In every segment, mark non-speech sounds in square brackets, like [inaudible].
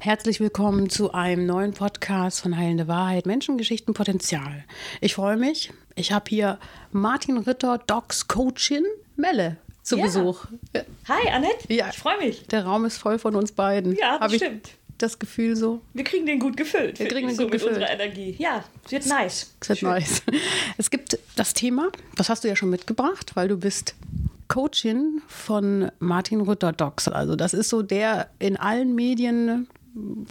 Herzlich willkommen zu einem neuen Podcast von Heilende Wahrheit, Menschengeschichten, Potenzial. Ich freue mich. Ich habe hier Martin Ritter, Docs Coachin, Melle zu Ja. Besuch. Hi, Annette. Ja. Ich freue mich. Der Raum ist voll von uns beiden. Ja, Hab ich stimmt. Das Gefühl so. Wir kriegen den gut gefüllt. Wir kriegen den so gut mit gefüllt. unserer Energie. Ja, es wird nice. Das wird Schön. nice. Es gibt das Thema, das hast du ja schon mitgebracht, weil du bist Coachin von Martin Rütter Docs. Also das ist so der in allen Medien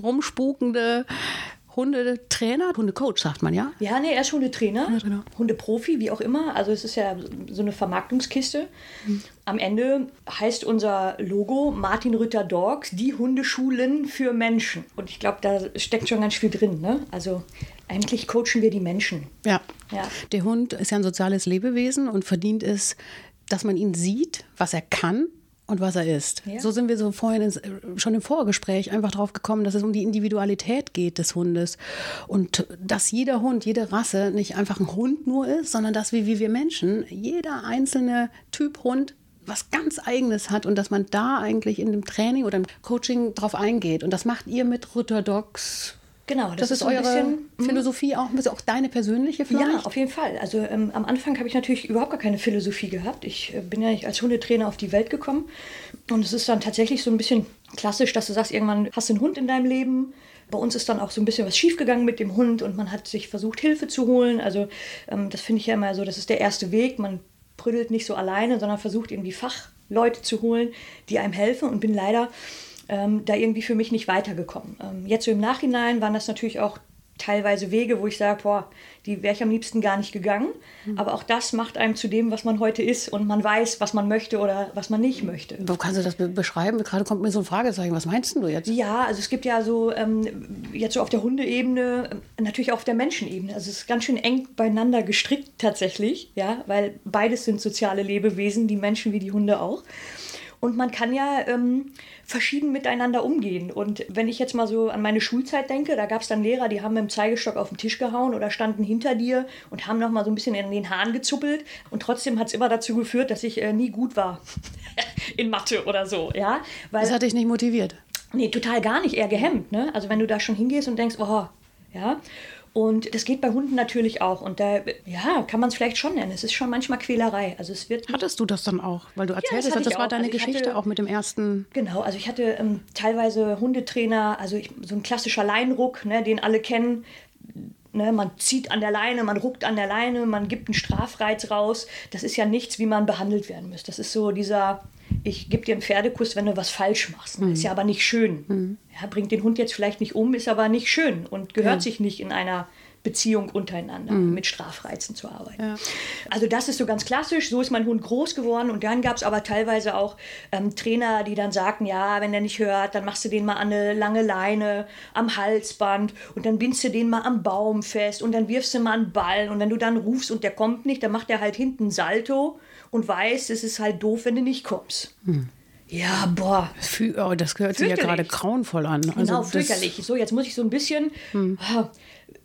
rumspukende Hundetrainer, Hundecoach, sagt man ja. Ja, nee, er ist Hundetrainer, Hundetrainer. Hundeprofi, wie auch immer. Also es ist ja so eine Vermarktungskiste. Am Ende heißt unser Logo Martin Rütter Dogs, die Hundeschulen für Menschen. Und ich glaube, da steckt schon ganz viel drin. Ne? Also eigentlich coachen wir die Menschen. Ja. Ja. Der Hund ist ja ein soziales Lebewesen und verdient es, dass man ihn sieht, was er kann und was er ist. Ja. So sind wir so vorhin ins, schon im Vorgespräch einfach drauf gekommen, dass es um die Individualität geht des Hundes und dass jeder Hund, jede Rasse nicht einfach ein Hund nur ist, sondern dass wir wie wir Menschen, jeder einzelne Typ Hund was ganz eigenes hat und dass man da eigentlich in dem Training oder im Coaching drauf eingeht. Und das macht ihr mit Rutter Dogs. Genau, Das, ist so ein eure mhm. Philosophie auch, ein bisschen auch deine persönliche vielleicht? Ja, auf jeden Fall. Also ähm, am Anfang habe ich natürlich überhaupt gar keine Philosophie gehabt. Ich äh, bin ja nicht als Hundetrainer auf die Welt gekommen. Und es ist dann tatsächlich so ein bisschen klassisch, dass du sagst, irgendwann hast du einen Hund in deinem Leben. Bei uns ist dann auch so ein bisschen was schiefgegangen mit dem Hund und man hat sich versucht, Hilfe zu holen. Also ähm, das finde ich ja immer so, das ist der erste Weg. Man prüdelt nicht so alleine, sondern versucht irgendwie Fachleute zu holen, die einem helfen und bin leider ähm, da irgendwie für mich nicht weitergekommen. Ähm, jetzt so im Nachhinein waren das natürlich auch teilweise Wege, wo ich sage, boah, die wäre ich am liebsten gar nicht gegangen. Aber auch das macht einem zu dem, was man heute ist und man weiß, was man möchte oder was man nicht möchte. Wo kannst du das be- beschreiben? Gerade kommt mir so ein Fragezeichen. Was meinst du jetzt? Ja, also es gibt ja so, ähm, jetzt so auf der Hundeebene, ähm, natürlich auch auf der Menschenebene. Also es ist ganz schön eng beieinander gestrickt tatsächlich, ja, weil beides sind soziale Lebewesen, die Menschen wie die Hunde auch. Und man kann ja ähm, verschieden miteinander umgehen. Und wenn ich jetzt mal so an meine Schulzeit denke, da gab es dann Lehrer, die haben mit dem Zeigestock auf den Tisch gehauen oder standen hinter dir und haben noch mal so ein bisschen in den Haaren gezuppelt. Und trotzdem hat es immer dazu geführt, dass ich äh, nie gut war [laughs] in Mathe oder so, ja. Weil Das hat dich nicht motiviert. Nee, total gar nicht, eher gehemmt. Ne? Also wenn du da schon hingehst und denkst, oh, ja. Und das geht bei Hunden natürlich auch. Und da, ja, kann man es vielleicht schon nennen. Es ist schon manchmal Quälerei. Also es wird Hattest du das dann auch? Weil du erzählt das hast, das war auch. deine Also ich Geschichte hatte- auch mit dem ersten. Genau, also ich hatte ähm, teilweise Hundetrainer, also ich, so ein klassischer Leinruck, ne, den alle kennen. Ne, man zieht an der Leine, man ruckt an der Leine, man gibt einen Strafreiz raus. Das ist ja nichts, wie man behandelt werden muss. Das ist so dieser, ich gebe dir einen Pferdekuss, wenn du was falsch machst. Ist ja aber nicht schön. Ja, bringt den Hund jetzt vielleicht nicht um, ist aber nicht schön und gehört sich nicht in einer Beziehung untereinander mit Strafreizen zu arbeiten. Also das ist so ganz klassisch, so ist mein Hund groß geworden und dann gab es aber teilweise auch ähm, Trainer, die dann sagten, ja, wenn der nicht hört, dann machst du den mal an eine lange Leine am Halsband und dann bindst du den mal am Baum fest und dann wirfst du mal einen Ball und wenn du dann rufst und der kommt nicht, dann macht er halt hinten Salto und weiß, es ist halt doof, wenn du nicht kommst. Ja, boah, Fü oh, das hört sich ja gerade grauenvoll an. Genau, Also das- fürchterlich. So, jetzt muss ich so ein bisschen. ah,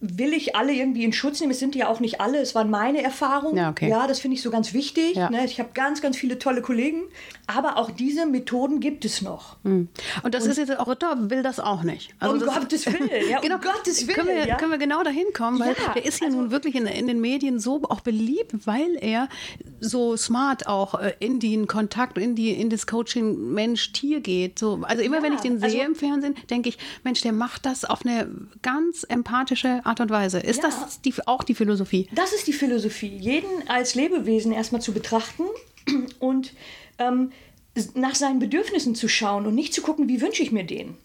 Will ich alle irgendwie in Schutz nehmen? Es sind ja auch nicht alle, es waren meine Erfahrungen. Ja, okay. ja das finde ich so ganz wichtig. Ja. Ne? Ich habe ganz, ganz viele tolle Kollegen. Aber auch diese Methoden gibt es noch. Und das ist jetzt auch Ritter will das auch nicht. Um das, Gottes Willen, [laughs] ja, um genau, Gottes Können wir, Willen, ja. können wir genau dahin kommen, weil Ja, der ist ja also- nun wirklich in, in den Medien so auch beliebt, weil er so smart auch äh, in den Kontakt, in die in das Coaching Mensch-Tier geht. So, also immer wenn ich den also- sehe im Fernsehen, denke ich, Mensch, der macht das auf eine ganz empathische Art und Weise. Ist Ja. das die, auch die Philosophie? Das ist die Philosophie, jeden als Lebewesen erstmal zu betrachten und ähm, nach seinen Bedürfnissen zu schauen und nicht zu gucken, wie wünsche ich mir den.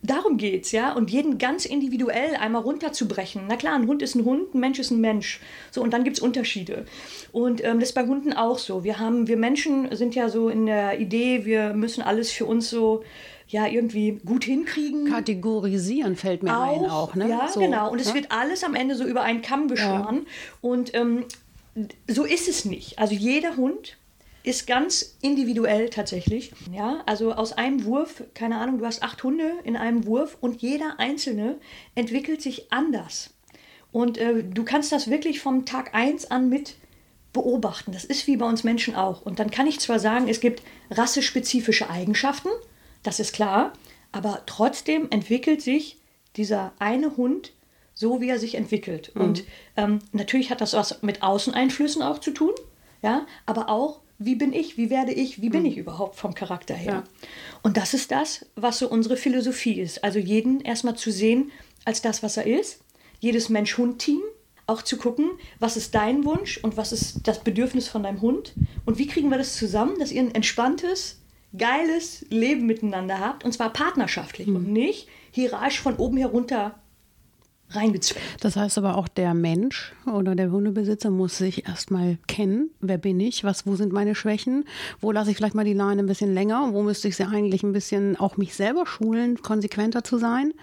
Darum geht's, ja. Und jeden ganz individuell einmal runterzubrechen. Na klar, ein Hund ist ein Hund, ein Mensch ist ein Mensch. So, und dann gibt's Unterschiede. Und ähm, das ist bei Hunden auch so. Wir haben, wir Menschen sind ja so in der Idee, wir müssen alles für uns so ja irgendwie gut hinkriegen. Kategorisieren fällt mir auch, ein auch, ne? Ja, So, genau. Und es ne? wird alles am Ende so über einen Kamm geschoren. Und ähm, so ist es nicht. Also jeder Hund ist ganz individuell tatsächlich. Ja, also aus einem Wurf, keine Ahnung, du hast acht Hunde in einem Wurf und jeder einzelne entwickelt sich anders. Und äh, du kannst das wirklich vom Tag 1 an mit beobachten. Das ist wie bei uns Menschen auch. Und dann kann ich zwar sagen, es gibt rassespezifische Eigenschaften, das ist klar, aber trotzdem entwickelt sich dieser eine Hund so, wie er sich entwickelt. Und ähm, natürlich hat das was mit Außeneinflüssen auch zu tun, ja, aber auch, wie bin ich, wie werde ich, wie bin ich überhaupt vom Charakter her. Ja. Und das ist das, was so unsere Philosophie ist. Also jeden erstmal zu sehen als das, was er ist, jedes Mensch-Hund-Team auch zu gucken, was ist dein Wunsch und was ist das Bedürfnis von deinem Hund und wie kriegen wir das zusammen, dass ihr ein entspanntes, geiles Leben miteinander habt und zwar partnerschaftlich und nicht hierarchisch von oben herunter reingezwängt. Das heißt aber auch, der Mensch oder der Hundebesitzer muss sich erstmal kennen. Wer bin ich? Was, wo sind meine Schwächen? Wo lasse ich vielleicht mal die Leine ein bisschen länger? Wo müsste ich sie eigentlich ein bisschen auch mich selber schulen, konsequenter zu sein?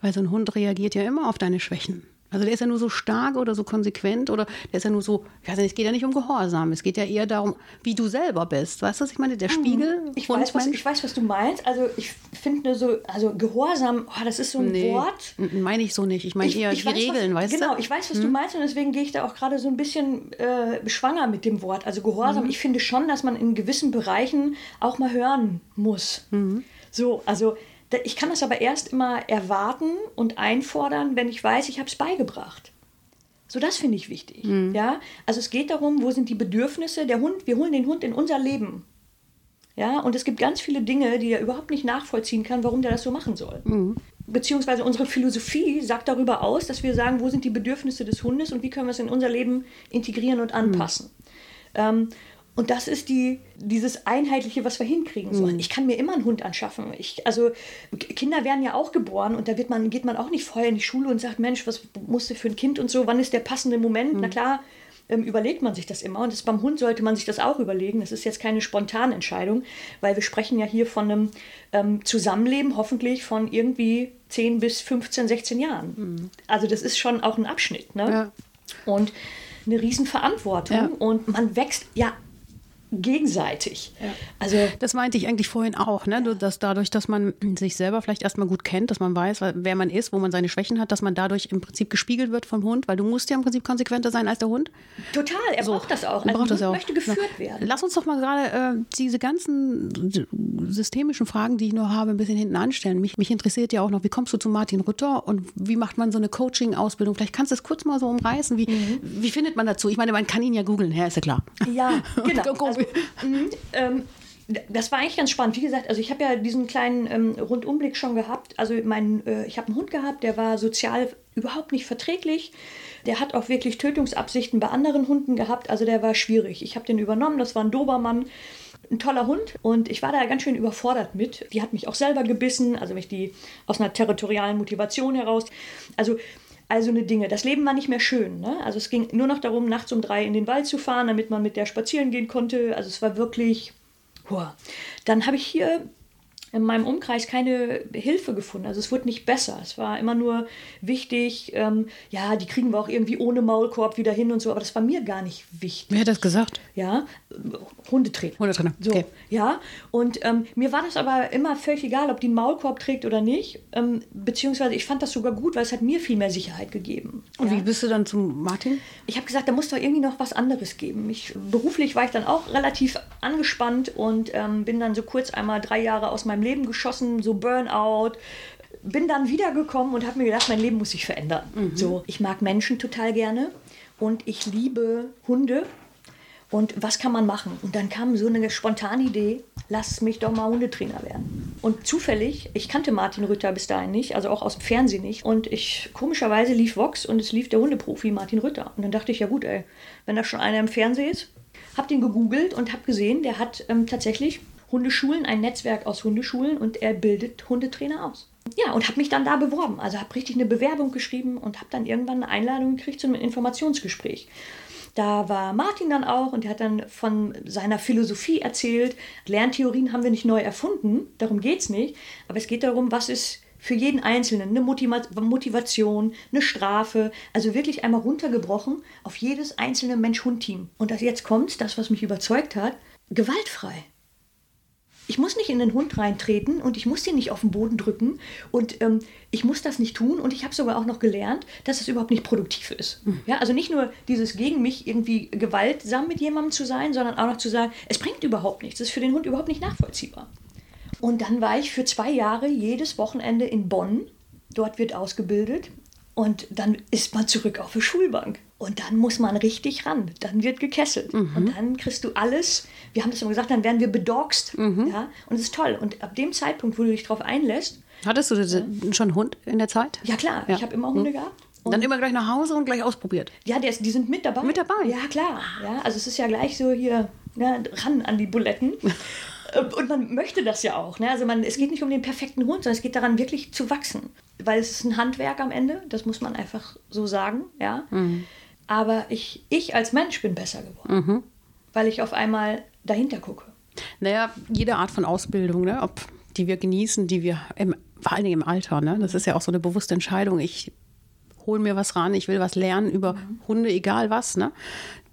Weil so ein Hund reagiert ja immer auf deine Schwächen. Also der ist ja nur so stark oder so konsequent oder der ist ja nur so, ich weiß nicht, es geht ja nicht um Gehorsam, es geht ja eher darum, wie du selber bist. Weißt du, was ich meine? Der Spiegel, Mhm. Ich weiß, was, ich weiß, was du meinst. Also ich finde so, also Gehorsam, oh, das ist so ein Nee, Wort. meine ich so nicht. Ich meine eher die Regeln, was, weißt genau, du? Hm? ich weiß, was du meinst und deswegen gehe ich da auch gerade so ein bisschen äh, schwanger mit dem Wort. Also Gehorsam, Hm. ich finde schon, dass man in gewissen Bereichen auch mal hören muss. Hm. So, also ich kann das aber erst immer erwarten und einfordern, wenn ich weiß, ich habe es beigebracht. So, das finde ich wichtig. Hm. Ja? Also es geht darum, wo sind die Bedürfnisse? Der Hund, wir holen den Hund in unser Leben. Ja, und es gibt ganz viele Dinge, die er überhaupt nicht nachvollziehen kann, warum der das so machen soll. Beziehungsweise unsere Philosophie sagt darüber aus, dass wir sagen, wo sind die Bedürfnisse des Hundes und wie können wir es in unser Leben integrieren und anpassen. Ähm, und das ist die, dieses Einheitliche, was wir hinkriegen sollen. Ich kann mir immer einen Hund anschaffen. Ich, also Kinder werden ja auch geboren und da wird man, geht man auch nicht vorher in die Schule und sagt, Mensch, was musst du für ein Kind und so, wann ist der passende Moment? Na klar, ähm, überlegt man sich das immer. Und das, beim Hund sollte man sich das auch überlegen. Das ist jetzt keine spontane Entscheidung, weil wir sprechen ja hier von einem ähm, Zusammenleben, hoffentlich von irgendwie 10 bis 15, 16 Jahren. Also das ist schon auch ein Abschnitt. Ne? Ja. Und eine Riesenverantwortung. Ja. Und man wächst ja gegenseitig. Also Das meinte ich eigentlich vorhin auch, ne? Dass dadurch, dass man sich selber vielleicht erstmal gut kennt, dass man weiß, wer man ist, wo man seine Schwächen hat, dass man dadurch im Prinzip gespiegelt wird vom Hund, weil du musst ja im Prinzip konsequenter sein als der Hund. total, er braucht das auch. Er Also braucht das auch. möchte geführt Ja. werden. Lass uns doch mal gerade äh, diese ganzen systemischen Fragen, die ich nur habe, ein bisschen hinten anstellen. Mich, mich interessiert ja auch noch, wie kommst du zu Martin Rütter und wie macht man so eine Coaching-Ausbildung? Vielleicht kannst du es kurz mal so umreißen. Wie, Mhm. wie findet man dazu? Ich meine, man kann ihn ja googeln, ja, ist ja klar. Ja, [laughs] genau. [laughs] Mhm, ähm, das war eigentlich ganz spannend. Wie gesagt, also ich habe ja diesen kleinen ähm, Rundumblick schon gehabt. Also mein, äh, ich habe einen Hund gehabt, der war sozial überhaupt nicht verträglich. Der hat auch wirklich Tötungsabsichten bei anderen Hunden gehabt. Also der war schwierig. Ich habe den übernommen. Das war ein Dobermann. Ein toller Hund und ich war da ganz schön überfordert mit. Die hat mich auch selber gebissen, also mich die aus einer territorialen Motivation heraus. Also also eine Dinge. Das Leben war nicht mehr schön. Ne? Also es ging nur noch darum, nachts um drei in den Wald zu fahren, damit man mit der spazieren gehen konnte. Also es war wirklich. Hua. Dann habe ich hier in meinem Umkreis keine Hilfe gefunden. Also es wurde nicht besser. Es war immer nur wichtig, ähm, ja, die kriegen wir auch irgendwie ohne Maulkorb wieder hin und so, aber das war mir gar nicht wichtig. Wer hat das gesagt? Ja, Hundetrainer. Hundetrainer, So, okay. ja. Und ähm, mir war das aber immer völlig egal, ob die einen Maulkorb trägt oder nicht. Ähm, beziehungsweise ich fand das sogar gut, weil es hat mir viel mehr Sicherheit gegeben. Und ja. wie bist du dann zum Martin? Ich habe gesagt, da muss doch irgendwie noch was anderes geben. Ich, beruflich war ich dann auch relativ angespannt und ähm, bin dann so kurz einmal drei Jahre aus meinem Leben geschossen, so Burnout. Bin dann wiedergekommen und habe mir gedacht, mein Leben muss sich verändern. So, ich mag Menschen total gerne und ich liebe Hunde. Und was kann man machen? Und dann kam so eine spontane Idee, lass mich doch mal Hundetrainer werden. Und zufällig, ich kannte Martin Rütter bis dahin nicht, also auch aus dem Fernsehen nicht. Und ich, komischerweise lief Vox und es lief der Hundeprofi Martin Rütter. Und dann dachte ich, ja gut, ey, wenn da schon einer im Fernsehen ist, hab den gegoogelt und hab gesehen, der hat ähm, tatsächlich Hundeschulen, ein Netzwerk aus Hundeschulen und er bildet Hundetrainer aus. Ja, und habe mich dann da beworben. Also habe richtig eine Bewerbung geschrieben und habe dann irgendwann eine Einladung gekriegt zu einem Informationsgespräch. Da war Martin dann auch und der hat dann von seiner Philosophie erzählt. Lerntheorien haben wir nicht neu erfunden, darum geht es nicht. Aber es geht darum, was ist für jeden Einzelnen eine Motivation, eine Strafe. Also wirklich einmal runtergebrochen auf jedes einzelne Mensch-Hund-Team. Und das jetzt kommt, das, was mich überzeugt hat, gewaltfrei. Ich muss nicht in den Hund reintreten und ich muss ihn nicht auf den Boden drücken und ähm, ich muss das nicht tun und ich habe sogar auch noch gelernt, dass es überhaupt nicht produktiv ist. Mhm. Ja, also nicht nur dieses gegen mich irgendwie gewaltsam mit jemandem zu sein, sondern auch noch zu sagen, es bringt überhaupt nichts. Es ist für den Hund überhaupt nicht nachvollziehbar. Und dann war ich für zwei Jahre jedes Wochenende in Bonn. Dort wird ausgebildet und dann ist man zurück auf die Schulbank. Und dann muss man richtig ran. Dann wird gekesselt. Mhm. Und dann kriegst du alles. Wir haben das immer gesagt, dann werden wir bedogst. Mhm. Ja? Und es ist toll. Und ab dem Zeitpunkt, wo du dich darauf einlässt. Hattest du ja. schon einen Hund in der Zeit? Ja, klar. Ja. Ich habe immer Hunde mhm. gehabt. Und dann immer gleich nach Hause und gleich ausprobiert. Ja, die, die sind mit dabei. Mit dabei? Ja, klar. Ja, also es ist ja gleich so hier ne, ran an die Buletten. [laughs] und man möchte das ja auch. Ne? Also man, es geht nicht um den perfekten Hund, sondern es geht daran, wirklich zu wachsen. Weil es ist ein Handwerk am Ende, das muss man einfach so sagen. Ja? Mhm. Aber ich, ich als Mensch bin besser geworden, mhm. weil ich auf einmal dahinter gucke. Naja, jede Art von Ausbildung, ne? ob die wir genießen, die wir im, vor allen Dingen im Alter, ne? das ist ja auch so eine bewusste Entscheidung. Ich hole mir was ran, ich will was lernen über mhm. Hunde, egal was, ne?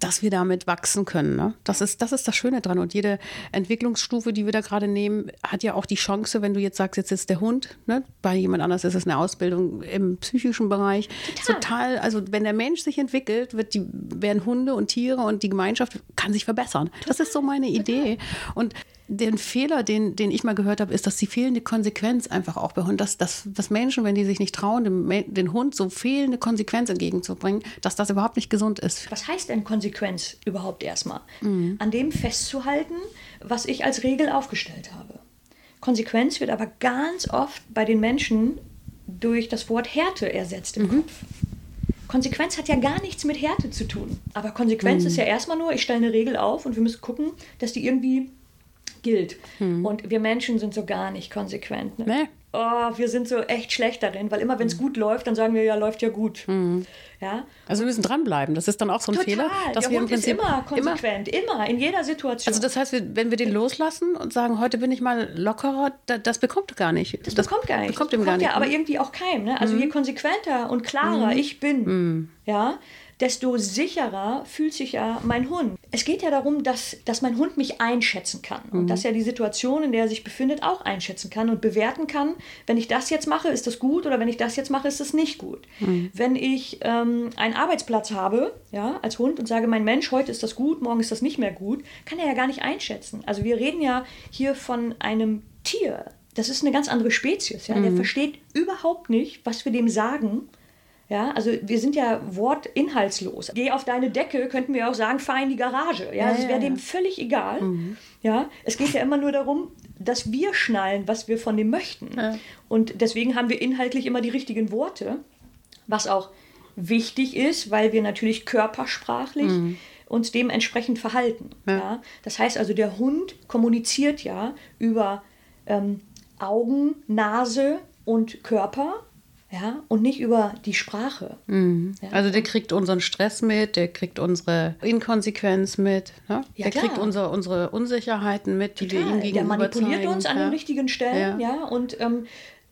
Dass wir damit wachsen können. Ne? Das, ist, das ist das Schöne dran. Und jede Entwicklungsstufe, die wir da gerade nehmen, hat ja auch die Chance, wenn du jetzt sagst, jetzt ist der Hund, ne? bei jemand anders ist es eine Ausbildung im psychischen Bereich. Total. Total also wenn der Mensch sich entwickelt, wird die, werden Hunde und Tiere und die Gemeinschaft kann sich verbessern. Total. Das ist so meine Idee. Und den Fehler, den, den ich mal gehört habe, ist, dass die fehlende Konsequenz einfach auch bei Hunden, dass, dass, dass Menschen, wenn die sich nicht trauen, dem, den Hund so fehlende Konsequenz entgegenzubringen, dass das überhaupt nicht gesund ist. Was heißt denn Konsequenz überhaupt erstmal? Mhm. An dem festzuhalten, was ich als Regel aufgestellt habe. Konsequenz wird aber ganz oft bei den Menschen durch das Wort Härte ersetzt im mhm. Kopf. Konsequenz hat ja gar nichts mit Härte zu tun. Aber Konsequenz mhm. ist ja erstmal nur, ich stelle eine Regel auf und wir müssen gucken, dass die irgendwie gilt. Hm. Und wir Menschen sind so gar nicht konsequent. Ne? Nee. Oh, wir sind so echt schlecht darin, weil immer wenn es hm. gut läuft, dann sagen wir ja, läuft ja gut. Hm. Ja? Also wir müssen dranbleiben. Das ist dann auch so ein Total. Fehler. Dass Der wir Hund im Prinzip ist immer konsequent, immer, immer, in jeder Situation. Also das heißt, wenn wir den loslassen und sagen, heute bin ich mal lockerer, das bekommt gar nicht. Das, das bekommt gar nicht. Bekommt ihm gar nicht. Ja, aber irgendwie auch keim. Ne? Also mhm. je konsequenter und klarer mhm. ich bin, mhm. ja, desto sicherer fühlt sich ja mein Hund. Es geht ja darum, dass, dass mein Hund mich einschätzen kann und mhm. dass er die Situation, in der er sich befindet, auch einschätzen kann und bewerten kann, wenn ich das jetzt mache, ist das gut oder wenn ich das jetzt mache, ist das nicht gut. Mhm. Wenn ich ähm, einen Arbeitsplatz habe, ja, als Hund und sage, mein Mensch, heute ist das gut, morgen ist das nicht mehr gut, kann er ja gar nicht einschätzen. Also wir reden ja hier von einem Tier. Das ist eine ganz andere Spezies. Ja? Mhm. Der versteht überhaupt nicht, was wir dem sagen ja, also wir sind ja wortinhaltslos. Geh auf deine Decke, könnten wir auch sagen, fahr in die Garage. Ja, ja, wäre ja, dem völlig egal. Mhm. Ja, es geht ja immer nur darum, dass wir schnallen, was wir von dem möchten. Und deswegen haben wir inhaltlich immer die richtigen Worte, was auch wichtig ist, weil wir natürlich körpersprachlich mhm. uns dementsprechend verhalten. Ja. Das heißt also, der Hund kommuniziert ja über ähm, Augen, Nase und Körper ja, und nicht über die Sprache. Mhm. Ja. Also der kriegt unseren Stress mit, der kriegt unsere Inkonsequenz mit, ne? ja, der klar. kriegt unser, unsere Unsicherheiten mit, die Total. wir ihm gegenüber Der manipuliert zeigen. uns an ja. den richtigen Stellen, ja, und ähm,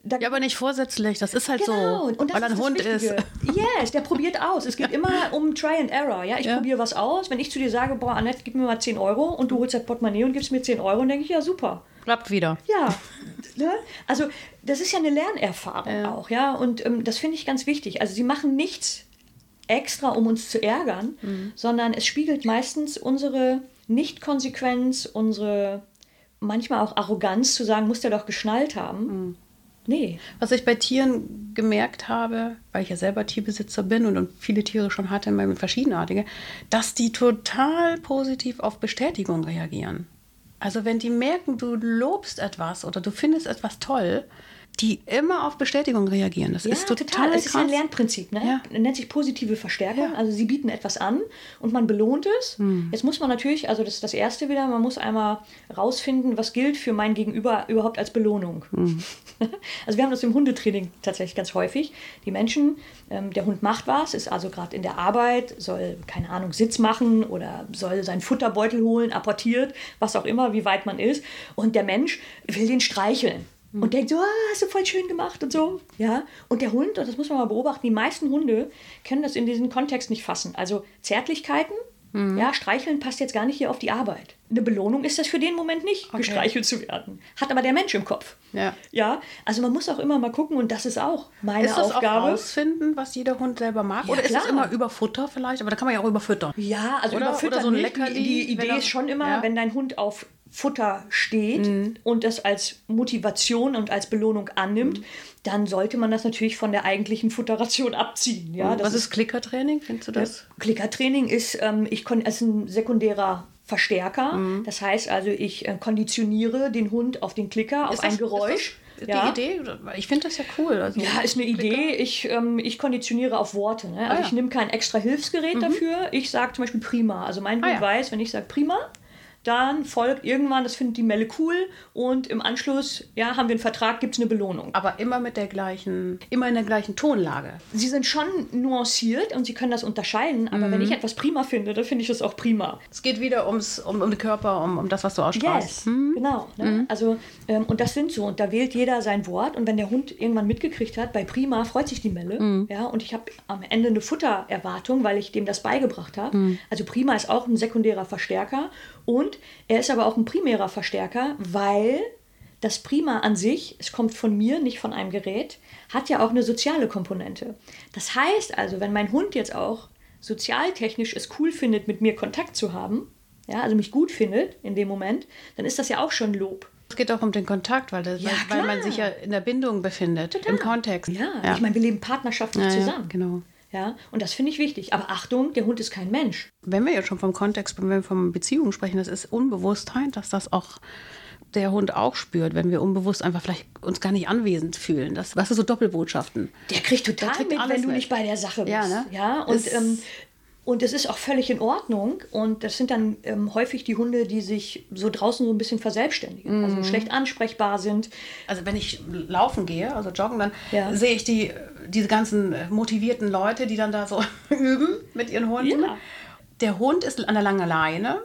ja, aber nicht vorsätzlich, das ist halt genau. so, und weil ein Hund Wichtige. ist. Yes, der probiert aus. Es geht immer um Try and Error. Ja, ich ja. probiere was aus. Wenn ich zu dir sage, boah, Annette, gib mir mal 10 Euro und du holst das Portemonnaie und gibst mir 10 Euro, dann denke ich, ja, super. Klappt wieder. Ja, ne? also das ist ja eine Lernerfahrung ja. auch, ja. Und ähm, das finde ich ganz wichtig. Also sie machen nichts extra, um uns zu ärgern, mhm. sondern es spiegelt meistens unsere Nichtkonsequenz, unsere manchmal auch Arroganz zu sagen, muss der doch geschnallt haben. Mhm. Nee. Was ich bei Tieren gemerkt habe, weil ich ja selber Tierbesitzer bin und, viele Tiere schon hatte, verschiedenartige, dass die total positiv auf Bestätigung reagieren. Also wenn die merken, du lobst etwas oder du findest etwas toll, die immer auf Bestätigung reagieren. Das Ja, ist total, Es ist ein. Lernprinzip, ne? Ja. Nennt sich positive Verstärkung. Ja. Hm. Also sie bieten etwas an und man belohnt es. Jetzt muss man natürlich, also das ist das erste wieder, man muss einmal rausfinden, was gilt für mein Gegenüber überhaupt als Belohnung. Hm. [laughs] Also wir haben das im Hundetraining tatsächlich ganz häufig. Die Menschen, ähm, der Hund macht was, ist also gerade in der Arbeit, soll, keine Ahnung, Sitz machen oder soll seinen Futterbeutel holen, apportiert, was auch immer, wie weit man ist. Und der Mensch will den streicheln. Und denkt so, ah, hast du voll schön gemacht und so. Ja. Und der Hund, und das muss man mal beobachten, die meisten Hunde können das in diesen Kontext nicht fassen. Also Zärtlichkeiten, ja, streicheln passt jetzt gar nicht hier auf die Arbeit. Eine Belohnung ist das für den Moment nicht, gestreichelt zu werden. Hat aber der Mensch im Kopf. Ja. Ja, also man muss auch immer mal gucken, und das ist auch meine Ist das Aufgabe. auch rausfinden, was jeder Hund selber mag? Ja, Oder ist es klar. immer über Futter vielleicht? Aber da kann man ja auch überfüttern. Ja, also Oder- überfüttern oder so ein nicht. Leckerli, Die, die Idee er- ist schon immer, ja. Mhm. wenn dein Hund auf Futter steht und das als Motivation und als Belohnung annimmt, Mhm. dann sollte man das natürlich von der eigentlichen Futterration [laughs] abziehen. Ja, das was ist Klickertraining? Findest du das? Klickertraining ist, ähm, ich kon ist ein sekundärer Verstärker. Mhm. Das heißt also, ich äh, konditioniere den Hund auf den Klicker, auf Ist ein das- Geräusch. Ist das die Idee? Ich finde das ja cool. Also, Ja, ist eine Idee. Ich, ähm, ich konditioniere auf Worte. Ne? Also Ah, ja. Mhm. ich nehme kein extra Hilfsgerät dafür. Ich sage zum Beispiel prima. Also mein Ah, Hund ja. weiß, wenn ich sage prima, dann folgt irgendwann, das findet die Melle cool und im Anschluss, ja, haben wir einen Vertrag, gibt es eine Belohnung. aber immer mit der gleichen, immer in der gleichen Tonlage. Sie sind schon nuanciert und sie können das unterscheiden, aber Mhm. wenn ich etwas prima finde, dann finde ich das auch prima. Es geht wieder ums, um, um den Körper, um, um das, was du ausstrahlst. Yes, genau. Ne? Also, ähm, und das sind so. Und da wählt jeder sein Wort. Und wenn der Hund irgendwann mitgekriegt hat, bei Prima freut sich die Melle. Ja, und ich habe am Ende eine Futtererwartung, weil ich dem das beigebracht habe. Also Prima ist auch ein sekundärer Verstärker. Und er ist aber auch ein primärer Verstärker, weil das Prima an sich, es kommt von mir, nicht von einem Gerät, hat ja auch eine soziale Komponente. Das heißt also, wenn mein Hund jetzt auch sozialtechnisch es cool findet, mit mir Kontakt zu haben, ja, also mich gut findet in dem Moment, dann ist das ja auch schon Lob. Es geht auch um den Kontakt, weil, das, Ja, weil, weil man sich ja in der Bindung befindet, im Kontext. Ja, ich meine, wir leben partnerschaftlich Ja, ja, zusammen. genau. Ja, und das finde ich wichtig. Aber Achtung, der Hund ist kein Mensch. Wenn wir jetzt schon vom Kontext, wenn wir von Beziehungen sprechen, das ist Unbewusstheit, dass das auch der Hund auch spürt, wenn wir unbewusst einfach vielleicht uns gar nicht anwesend fühlen. Das, was ist so Doppelbotschaften? Der kriegt total Der kriegt mit, wenn du mit. nicht bei der Sache bist. Ja, ne? ja und, Es- ähm, und es ist auch völlig in Ordnung. Und das sind dann ähm, häufig die Hunde, die sich so draußen so ein bisschen verselbstständigen, Mhm. also schlecht ansprechbar sind. Also wenn ich laufen gehe, also joggen, dann Ja. sehe ich die, diese ganzen motivierten Leute, die dann da so [laughs] üben mit ihren Hunden. Ja. Der Hund ist an der langen Leine,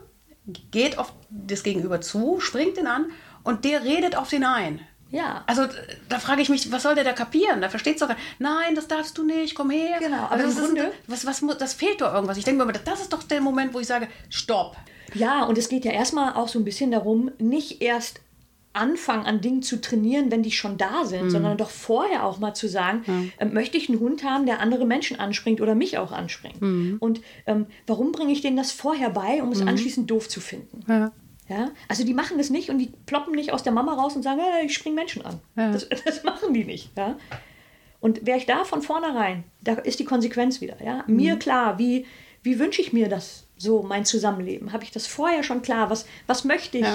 geht auf das Gegenüber zu, springt ihn an und der redet auf den ein. Ja. Also da frage ich mich, was soll der da kapieren? Da versteht doch gar nicht. Nein, das darfst du nicht, komm her. Genau, aber im das, ist, Grunde- was, was, mu- das fehlt doch irgendwas. Ich denke mir, das ist doch der Moment, wo ich sage, stopp. Ja, und es geht ja erstmal auch so ein bisschen darum, nicht erst anfangen an Dingen zu trainieren, wenn die schon da Mhm. sind, sondern doch vorher auch mal zu sagen, ähm, möchte ich einen Hund haben, der andere Menschen anspringt oder mich auch anspringt? Mhm. Und ähm, warum bringe ich denen das vorher bei, um es anschließend doof zu finden? Ja. Ja, also die machen das nicht und die ploppen nicht aus der Mama raus und sagen, hey, ich spring Menschen an. Ja. Das, [laughs] das machen die nicht. Ja? Und wäre ich da von vornherein, da ist die Konsequenz wieder. Ja? Mhm. Mir klar, wie, wie wünsche ich mir das so, mein Zusammenleben? Habe ich das vorher schon klar? Was, was möchte ich?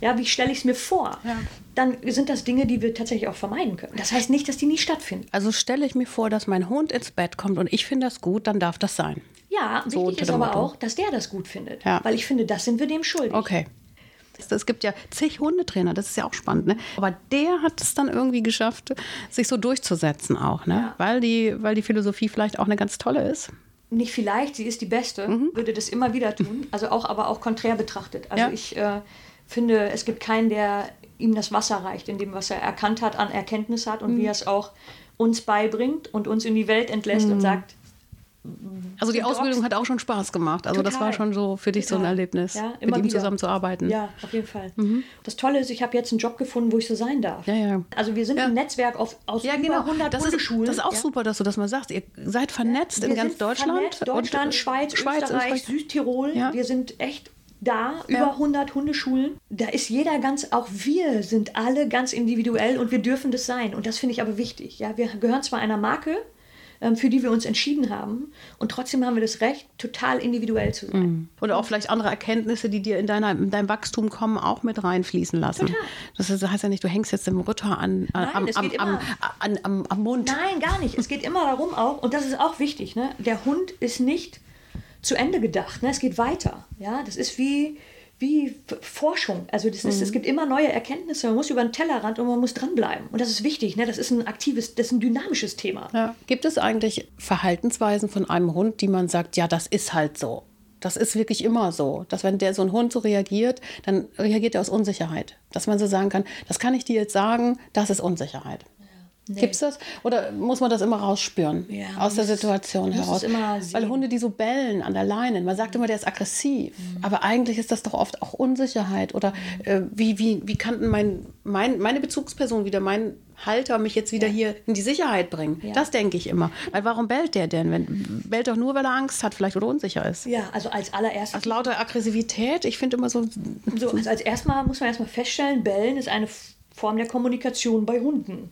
Ja. Wie stelle ich es mir vor? Ja. Dann sind das Dinge, die wir tatsächlich auch vermeiden können. Das heißt nicht, dass die nie stattfinden. Also stelle ich mir vor, dass mein Hund ins Bett kommt und ich finde das gut, dann darf das sein. Ja, So wichtig ist aber Motto. auch, dass der das gut findet. Ja. Weil ich finde, das sind wir dem schuldig. Okay. Es gibt ja zig Hundetrainer, das ist ja auch spannend. Ne? Aber der hat es dann irgendwie geschafft, sich so durchzusetzen auch. Ne? Ja. Weil, die, weil die Philosophie vielleicht auch eine ganz tolle ist. nicht vielleicht, sie ist die Beste, Mhm. würde das immer wieder tun. [laughs] Also auch, aber auch konträr betrachtet. Also Ja. ich äh, finde, es gibt keinen, der ihm das Wasser reicht, in dem, was er erkannt hat, an Erkenntnis hat und Mhm. wie er es auch uns beibringt und uns in die Welt entlässt Mhm. und sagt, Also die Ausbildung hat auch schon Spaß gemacht. Also das Total. war schon so für dich so ein Total. Erlebnis, Ja, mit ihm wieder. zusammenzuarbeiten. ja, auf jeden Fall. Das Tolle ist, ich habe jetzt einen Job gefunden, wo ich so sein darf. Mhm. Ja, ja. Also wir sind Ja. ein Netzwerk auf, aus Ja, über genau. 100 Das ist, Hundeschulen. das ist auch ja. super, dass du das mal sagst. Ihr seid vernetzt in ganz Deutschland. vernetzt, Deutschland, und, äh, Schweiz, Österreich, Österreich. Südtirol. Ja. Wir sind echt da, Ja. über 100 Hundeschulen. Da ist jeder ganz, auch wir sind alle ganz individuell und wir dürfen das sein. Und das finde ich aber wichtig. Ja, wir gehören zwar einer Marke, ähm, für die wir uns entschieden haben. Und trotzdem haben wir das Recht, total individuell zu sein. Mhm. Oder auch vielleicht andere Erkenntnisse, die dir in, deiner, in deinem Wachstum kommen, auch mit reinfließen lassen. Total. Das heißt ja nicht, du hängst jetzt dem Ritter an, Nein, am, am, am, an, am, am Mund. Nein, gar nicht. Es geht immer darum auch, und das ist auch wichtig, ne? der Hund ist nicht zu Ende gedacht. Ne? Es geht weiter. Ja? Das ist wie wie Forschung. Also das ist, mhm. es gibt immer neue Erkenntnisse. Man muss über den Tellerrand und man muss dranbleiben. Und das ist wichtig. Ne? Das ist ein aktives, das ist ein dynamisches Thema. Ja. Gibt es eigentlich Verhaltensweisen von einem Hund, die man sagt, ja, das ist halt so? Das ist wirklich immer so, dass wenn der so ein Hund so reagiert, dann reagiert er aus Unsicherheit. Dass man so sagen kann, das kann ich dir jetzt sagen, das ist Unsicherheit. Nee. Gibt es das? Oder muss man das immer rausspüren ja, aus der Situation heraus? Weil Hunde, die so bellen an der Leine, man sagt immer, der ist aggressiv, mhm. aber eigentlich ist das doch oft auch Unsicherheit. Oder äh, wie, wie, wie kann mein, mein, meine Bezugsperson wieder, mein Halter mich jetzt wieder ja. hier in die Sicherheit bringen? Ja. Das denke ich immer. Weil warum bellt der denn? Wenn, bellt doch nur, weil er Angst hat vielleicht oder unsicher ist. Ja, also als allererstes. Als lauter Aggressivität, ich finde immer so. so [laughs] also als erstmal muss man erstmal feststellen, Bellen ist eine Form der Kommunikation bei Hunden.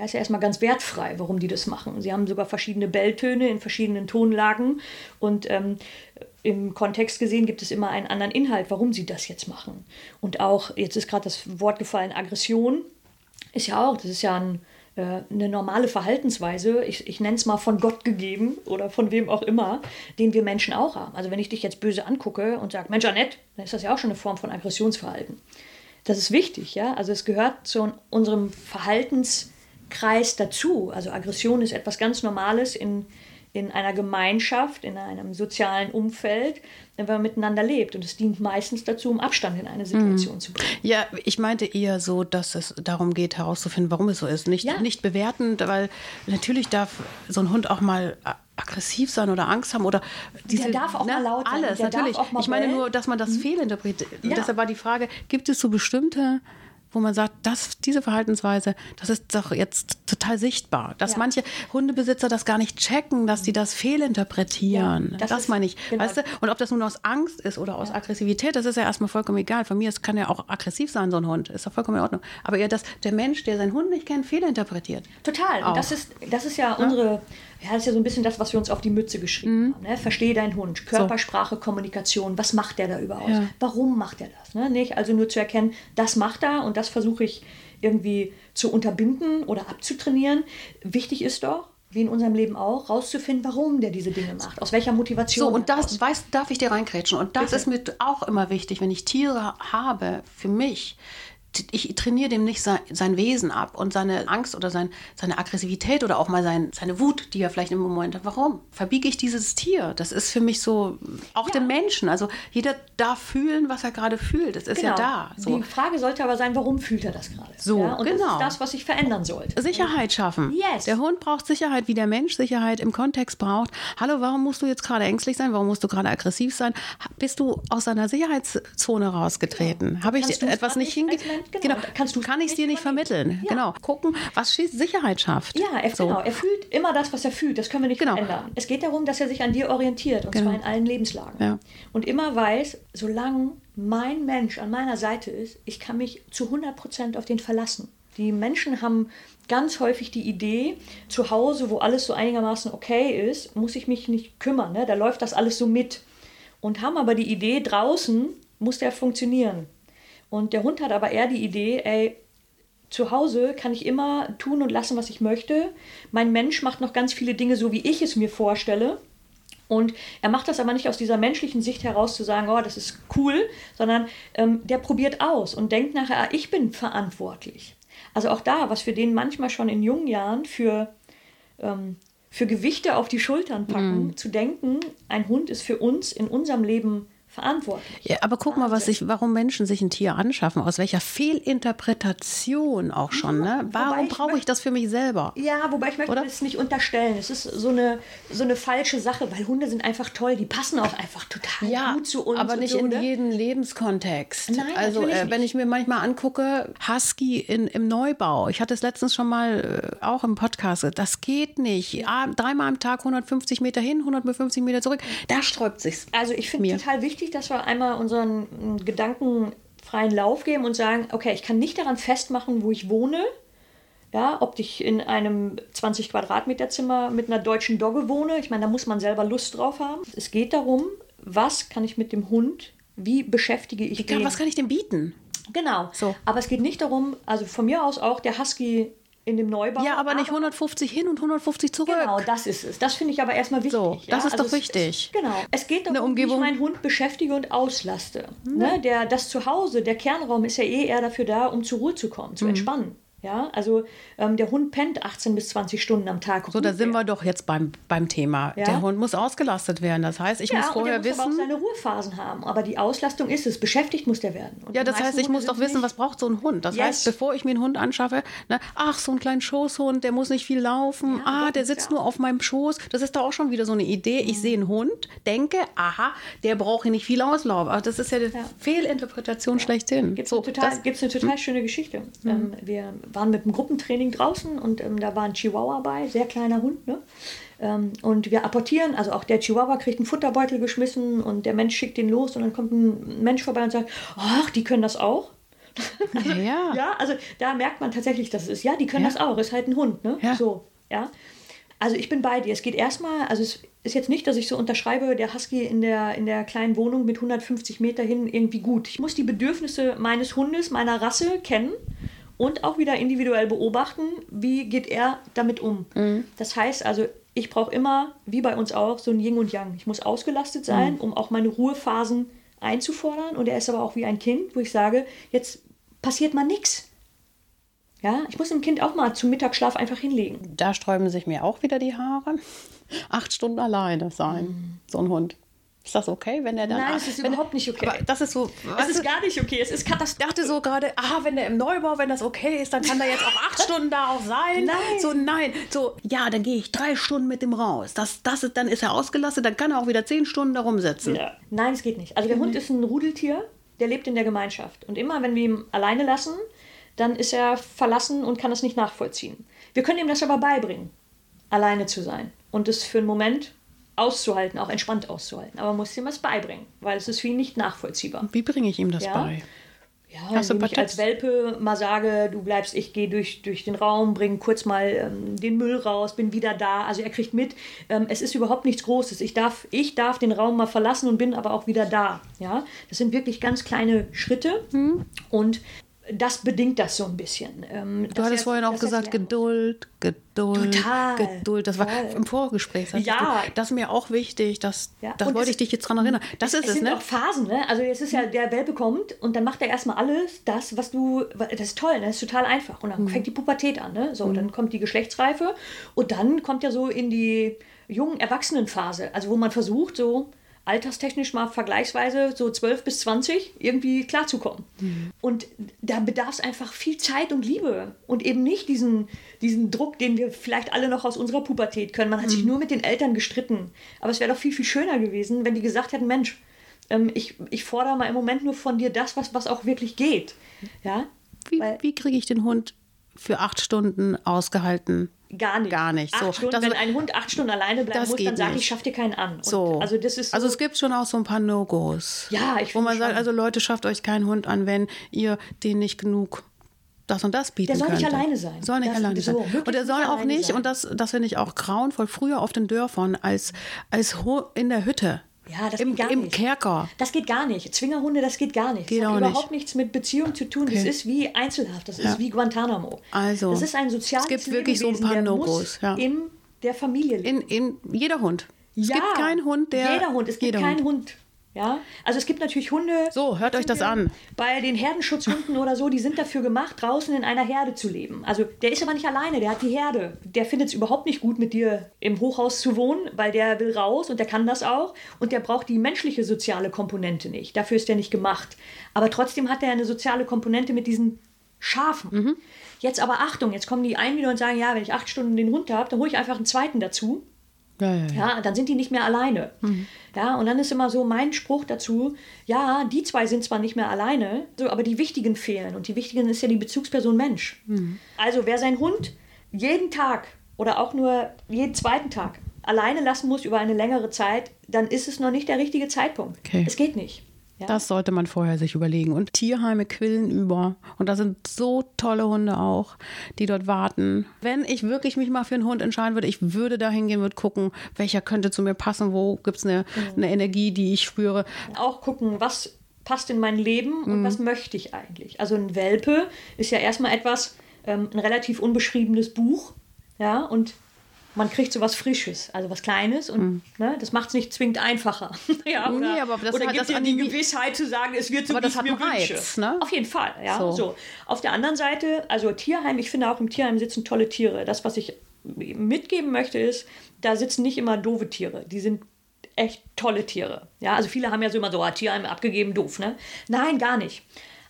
Ja, ist ja erstmal ganz wertfrei, warum die das machen. Sie haben sogar verschiedene Belltöne in verschiedenen Tonlagen und ähm, im Kontext gesehen gibt es immer einen anderen Inhalt, warum sie das jetzt machen. Und auch, jetzt ist gerade das Wort gefallen, Aggression, ist ja auch, das ist ja ein, äh, eine normale Verhaltensweise, ich, ich nenne es mal von Gott gegeben oder von wem auch immer, den wir Menschen auch haben. Also wenn ich dich jetzt böse angucke und sage, Mensch, Annette, dann ist das ja auch schon eine Form von Aggressionsverhalten. Das ist wichtig, ja. Also es gehört zu unserem Verhaltens- Kreis dazu. Also Aggression ist etwas ganz Normales in, in einer Gemeinschaft, in einem sozialen Umfeld, wenn man miteinander lebt. Und es dient meistens dazu, um Abstand in eine Situation mhm. zu bringen. Ja, ich meinte eher so, dass es darum geht, herauszufinden, warum es so ist. Nicht, ja. nicht bewertend, weil natürlich darf so ein Hund auch mal aggressiv sein oder Angst haben oder diese, der darf auch ne, mal laut sein. Alles, natürlich. ich meine nur, dass man das mhm. fehlinterpretiert. Ja. Deshalb war die Frage, gibt es so bestimmte wo man sagt, das, diese Verhaltensweise, das ist doch jetzt total sichtbar. Dass ja. manche Hundebesitzer das gar nicht checken, dass sie das fehlinterpretieren. Ja, das, das meine ich. Genau. Weißt du? Und ob das nun aus Angst ist oder aus ja. Aggressivität, das ist ja erstmal vollkommen egal. Von mir es kann ja auch aggressiv sein, so ein Hund. Ist doch vollkommen in Ordnung. Aber eher, dass der Mensch, der seinen Hund nicht kennt, fehlinterpretiert. Total. Auch. Und das ist, das ist ja unsere ja, das ist ja so ein bisschen das, was wir uns auf die Mütze geschrieben mhm. haben. Ne? Verstehe deinen Hund, Körpersprache, so. Kommunikation, was macht der da überhaupt? Ja. Warum macht er das? Ne? Nicht also nur zu erkennen, das macht er und das versuche ich irgendwie zu unterbinden oder abzutrainieren. Wichtig ist doch, wie in unserem Leben auch, rauszufinden, warum der diese Dinge macht, aus welcher Motivation. So, und das weiß, darf ich dir reinkrätschen. Und das Bitte. ist mir auch immer wichtig, wenn ich Tiere habe, für mich, ich trainiere dem nicht sein, sein, Wesen ab und seine Angst oder sein, seine Aggressivität oder auch mal sein, seine Wut, die er vielleicht im Moment hat. Warum? Verbiege ich dieses Tier? Das ist für mich so, auch ja. den Menschen. Also jeder darf fühlen, was er gerade fühlt. Das ist genau. ja da. So. Die Frage sollte aber sein, warum fühlt er das gerade? So, ja? und genau. das ist das, was ich verändern sollte. Sicherheit schaffen. Yes. Der Hund braucht Sicherheit, wie der Mensch Sicherheit im Kontext braucht. Hallo, warum musst du jetzt gerade ängstlich sein? Warum musst du gerade aggressiv sein? Bist du aus deiner Sicherheitszone rausgetreten? Ja. Habe ich etwas nicht hingekriegt? Genau. genau. Kannst du kann ich es dir nicht vermitteln. Ja. Genau. Gucken, was Sicherheit schafft. Ja, er, so. genau. Er fühlt immer das, was er fühlt. Das können wir nicht genau. verändern. Es geht darum, dass er sich an dir orientiert. Und genau. zwar in allen Lebenslagen. Ja. Und immer weiß, solange mein Mensch an meiner Seite ist, ich kann mich zu 100 Prozent auf den verlassen. Die Menschen haben ganz häufig die Idee, zu Hause, wo alles so einigermaßen okay ist, muss ich mich nicht kümmern. Ne? Da läuft das alles so mit. Und haben aber die Idee, draußen muss der funktionieren. Und der Hund hat aber eher die Idee, ey, zu Hause kann ich immer tun und lassen, was ich möchte. Mein Mensch macht noch ganz viele Dinge so, wie ich es mir vorstelle. Und er macht das aber nicht aus dieser menschlichen Sicht heraus zu sagen, oh, das ist cool, sondern ähm, der probiert aus und denkt nachher, ah, ich bin verantwortlich. Also auch da, was wir denen manchmal schon in jungen Jahren für, ähm, für Gewichte auf die Schultern packen, mm. zu denken, ein Hund ist für uns in unserem Leben verantwortlich. Ja, aber guck mal, was sich, warum Menschen sich ein Tier anschaffen, aus welcher Fehlinterpretation auch schon. Ne? Warum brauche ich das für mich selber? Ja, wobei ich möchte Oder? das nicht unterstellen. Es ist so eine, so eine falsche Sache, weil Hunde sind einfach toll, die passen auch einfach total ja, gut zu uns. Aber nicht so, in ne? jedem Lebenskontext. Nein, also äh, wenn ich mir manchmal angucke, Husky in, im Neubau, ich hatte es letztens schon mal äh, auch im Podcast, das geht nicht. Ja. Dreimal am Tag 150 Meter hin, 150 Meter zurück, da sträubt sich's. Also ich finde total wichtig, wichtig, dass wir einmal unseren Gedanken freien Lauf geben und sagen, okay, ich kann nicht daran festmachen, wo ich wohne, Ja, ob ich in einem 20 Quadratmeter Zimmer mit einer deutschen Dogge wohne, ich meine, da muss man selber Lust drauf haben. Es geht darum, was kann ich mit dem Hund, wie beschäftige ich den? was kann ich denn bieten? Genau. So. Aber es geht nicht darum, also von mir aus auch der Husky in dem Neubau. Ja, aber nicht 150 hin und 150 zurück. Genau, das ist es. Das finde ich aber erstmal wichtig. So, das ist doch es- wichtig. Es, genau. Es geht darum, Eine wie ich Umgebung- meinen Hund beschäftige und auslaste. Ne? Der, das Zuhause, der Kernraum ist ja eh eher dafür da, um zur Ruhe zu kommen, Mhm. zu entspannen. Ja, also ähm, der Hund pennt 18 bis 20 Stunden am Tag. So, da sind wir doch jetzt beim, beim Thema. Ja. Der Hund muss ausgelastet werden. Das heißt, ich ja, muss vorher muss aber auch wissen. seine Ruhephasen haben. Aber die Auslastung ist es. Beschäftigt muss der werden. Und Ja, das heißt, ich Hunde muss doch wissen, was braucht so ein Hund. Das Yes. heißt, bevor ich mir einen Hund anschaffe, ne, ach, so einen kleinen Schoßhund, der muss nicht viel laufen. Ja, ah, der sitzt nur auf meinem Schoß. Das ist doch auch schon wieder so eine Idee. Ich sehe einen Hund, denke, aha, der braucht hier nicht viel Auslauf. Aber das ist ja die Fehlinterpretation schlechthin. Gibt es So, eine total, das, Hm? gibt's eine total schöne Geschichte. Ähm, wir waren mit einem Gruppentraining draußen und ähm, da war ein Chihuahua bei, sehr kleiner Hund. Ne? Ähm, und wir apportieren, also auch der Chihuahua kriegt einen Futterbeutel geschmissen und der Mensch schickt den los und dann kommt ein Mensch vorbei und sagt, ach, die können das auch. ja, ja. [laughs] Ja, also da merkt man tatsächlich, dass es ist, ja, die können Ja. das auch, ist halt ein Hund, ne? Ja. So, ja. Also ich bin bei dir. Es geht erstmal, also es ist jetzt nicht, dass ich so unterschreibe, der Husky in der, in der kleinen Wohnung mit 150 Meter hin irgendwie gut. Ich muss die Bedürfnisse meines Hundes, meiner Rasse kennen und auch wieder individuell beobachten, wie geht er damit um. Das heißt also, ich brauche immer, wie bei uns auch, so ein Yin und Yang. Ich muss ausgelastet sein, um auch meine Ruhephasen einzufordern. Und er ist aber auch wie ein Kind, wo ich sage, jetzt passiert mal nichts. Ja, ich muss dem Kind auch mal zum Mittagsschlaf einfach hinlegen. Da sträuben sich mir auch wieder die Haare. Acht Stunden alleine sein, so ein Hund. Ist das okay, wenn der dann. Mhm. Nein, es ist wenn, überhaupt nicht okay. Das ist so. Es ist du, gar nicht okay, es ist ich katastrophal. dachte so gerade, ah, wenn der im Neubau, wenn das okay ist, dann kann der jetzt auch acht [laughs] Stunden da auch sein. Nein. So, nein. So, ja, dann gehe ich drei Stunden mit dem raus. Das, das ist, dann ist er ausgelastet, dann kann er auch wieder zehn Stunden da rumsitzen. Ja. Nein, es geht nicht. Also der Hund ist ein Rudeltier, der lebt in der Gemeinschaft. Und immer, wenn wir ihn alleine lassen, dann ist er verlassen und kann es nicht nachvollziehen. Wir können ihm das aber beibringen, alleine zu sein und es für einen Moment auszuhalten, auch entspannt auszuhalten. Aber man muss ihm was beibringen, weil es ist für ihn nicht nachvollziehbar. Wie bringe ich ihm das Ja. bei? Ja, Hast indem ich als? Welpe mal sage, du bleibst, ich gehe durch, durch den Raum, bringe kurz mal ähm, den Müll raus, bin wieder da. Also er kriegt mit, ähm, es ist überhaupt nichts Großes. Ich darf, ich darf den Raum mal verlassen und bin aber auch wieder da. Ja, das sind wirklich ganz kleine Schritte Hm. und das bedingt das so ein bisschen. Ähm, Du hattest vorhin auch gesagt, Geduld, Geduld, Total, Geduld. Das war total. im Vorgespräch. sagtest Ja. Du, das ist mir auch wichtig. Das, Ja, das und wollte es- ich dich jetzt dran erinnern. Das ist es es, sind ne? auch Phasen, ne? Also es ist ja, der Welpe kommt und dann macht er erstmal alles, das, was du, das ist toll, ne? das ist total einfach. Und dann fängt die Pubertät an, ne? So, dann kommt die Geschlechtsreife und dann kommt er so in die jungen Erwachsenenphase, also wo man versucht, so alterstechnisch mal vergleichsweise so 12 bis 20 irgendwie klarzukommen. Und da bedarf es einfach viel Zeit und Liebe und eben nicht diesen, diesen Druck, den wir vielleicht alle noch aus unserer Pubertät können. Man hat sich nur mit den Eltern gestritten. Aber es wäre doch viel, viel schöner gewesen, wenn die gesagt hätten, Mensch, ähm, ich, ich fordere mal im Moment nur von dir das, was, was auch wirklich geht. Ja? Wie, Weil- wie kriege ich den Hund für acht Stunden ausgehalten? Gar nicht. Gar nicht. Acht So, Stunden, wenn ein Hund acht Stunden alleine bleiben muss, dann sage ich, nicht. schaff dir keinen an. Und So. Also das ist so, also es gibt schon auch so ein paar No-Gos. Ja, ich Wo man finde sagt, schon. also Leute, schafft euch keinen Hund an, wenn ihr den nicht genug das und das bieten Der soll nicht könnte. alleine sein. Soll nicht Das- alleine so, sein. Und er soll nicht auch nicht, sein. und das, das finde ich auch grauenvoll, früher auf den Dörfern als, als in der Hütte. Ja, das Im, geht gar Im nicht. Kerker. Das geht gar nicht. Zwingerhunde, das geht gar nicht. Geht das hat überhaupt nicht. nichts mit Beziehung zu tun. Das Okay. ist wie Einzelhaft. Das Ja. ist wie Guantanamo. Also, das ist ein soziales es gibt wirklich so ein paar No-Gos, muss ja. in der Familie leben. In, in jeder Hund. Es Ja, gibt keinen Hund, der. Jeder Hund. Es gibt keinen Hund. Ja, also es gibt natürlich Hunde. So, hört euch das an. Bei den Herdenschutzhunden oder so, die sind dafür gemacht, draußen in einer Herde zu leben. Also der ist aber nicht alleine, der hat die Herde. Der findet es überhaupt nicht gut, mit dir im Hochhaus zu wohnen, weil der will raus und der kann das auch. Und der braucht die menschliche soziale Komponente nicht. Dafür ist der nicht gemacht. Aber trotzdem hat er eine soziale Komponente mit diesen Schafen. Mhm. Jetzt aber Achtung, jetzt kommen die einen wieder und sagen, ja, wenn ich acht Stunden den Hund habe, dann hole ich einfach einen zweiten dazu. Ja, ja, ja. Ja, dann sind die nicht mehr alleine. Ja, und dann ist immer so mein Spruch dazu, ja, die zwei sind zwar nicht mehr alleine, so, aber die Wichtigen fehlen. Und die Wichtigen ist ja die Bezugsperson Mensch. Also wer seinen Hund jeden Tag oder auch nur jeden zweiten Tag alleine lassen muss über eine längere Zeit, dann ist es noch nicht der richtige Zeitpunkt. Okay. Es geht nicht. Ja? Das sollte man vorher sich überlegen. Und Tierheime quillen über. Und da sind so tolle Hunde auch, die dort warten. Wenn ich wirklich mich mal für einen Hund entscheiden würde, ich würde da hingehen, würde gucken, welcher könnte zu mir passen, wo gibt es eine, Mhm. eine Energie, die ich spüre. auch gucken, was passt in mein Leben und Mhm. was möchte ich eigentlich. Also ein Welpe ist ja erstmal etwas, ähm, ein relativ unbeschriebenes Buch, ja, und man kriegt so was Frisches, also was Kleines und ne, das macht es nicht zwingend einfacher. [laughs] ja, oder, Mhm. Nee, aber das oder hat- gibt das dir die Gewissheit zu sagen, es wird so, Aber wie das ich mir wünsche. Reiz, ne? Auf jeden Fall, ja. So. So. Auf der anderen Seite, also Tierheim, ich finde auch im Tierheim sitzen tolle Tiere. Das, was ich mitgeben möchte, ist, da sitzen nicht immer doofe Tiere. Die sind echt tolle Tiere. Ja, also viele haben ja so immer so, ah, Tierheim abgegeben, doof, ne? Nein, gar nicht.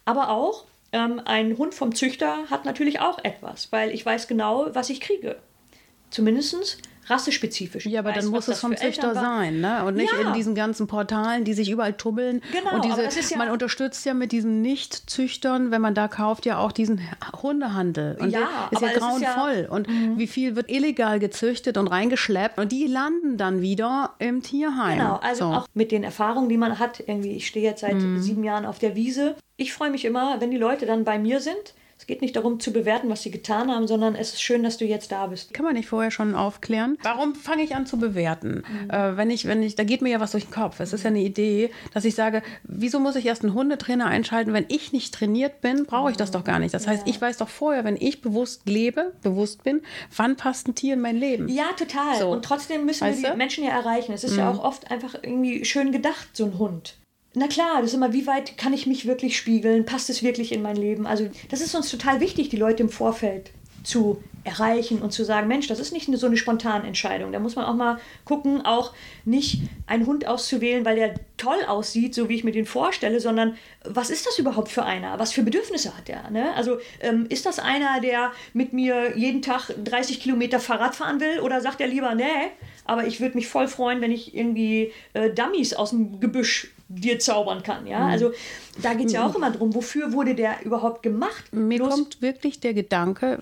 Aber auch ähm, ein Hund vom Züchter hat natürlich auch etwas, weil ich weiß genau, was ich kriege. Zumindest rassespezifisch. Ja, aber Ich dann weiß, muss es vom Züchter sein, ne? Und nicht Ja. in diesen ganzen Portalen, die sich überall tubbeln. Genau, und diese, aber das ist ja- man unterstützt ja mit diesen Nicht-Züchtern, wenn man da kauft, ja auch diesen Hundehandel. Und Ja, ist aber ja es ist ja- Mhm. grauenvoll. und wie viel wird illegal gezüchtet und reingeschleppt und die landen dann wieder im Tierheim. Genau, also so. Mhm. auch mit den Erfahrungen, die man hat. Irgendwie, ich stehe jetzt seit sieben Jahren auf der Wiese. Ich freue mich immer, wenn die Leute dann bei mir sind. Es geht nicht darum zu bewerten, was sie getan haben, sondern es ist schön, dass du jetzt da bist. Kann man nicht vorher schon aufklären? Warum fange ich an zu bewerten? Mhm. Äh, wenn ich, wenn ich, da geht mir ja was durch den Kopf. Es ist ja eine Idee, dass ich sage, wieso muss ich erst einen Hundetrainer einschalten, wenn ich nicht trainiert bin, brauche ich das doch gar nicht. Das heißt, ich weiß doch vorher, wenn ich bewusst lebe, bewusst bin, wann passt ein Tier in mein Leben? Ja, total. So. Und trotzdem müssen Weißt wir die du? Menschen ja erreichen. Es ist ja auch oft einfach irgendwie schön gedacht, so ein Hund. Na klar, das ist immer, wie weit kann ich mich wirklich spiegeln? Passt es wirklich in mein Leben? Also, das ist uns total wichtig, die Leute im Vorfeld zu erreichen und zu sagen, Mensch, das ist nicht so eine spontane Entscheidung. Da muss man auch mal gucken, auch nicht einen Hund auszuwählen, weil der toll aussieht, so wie ich mir den vorstelle, sondern was ist das überhaupt für einer? Was für Bedürfnisse hat der? Ne? Also ähm, ist das einer, der mit mir jeden Tag 30 Kilometer Fahrrad fahren will oder sagt er lieber, nee, aber ich würde mich voll freuen, wenn ich irgendwie äh, Dummies aus dem Gebüsch dir zaubern kann. Ja? Also da geht es ja auch immer drum, wofür wurde der überhaupt gemacht? Mir Bloß- kommt wirklich der Gedanke,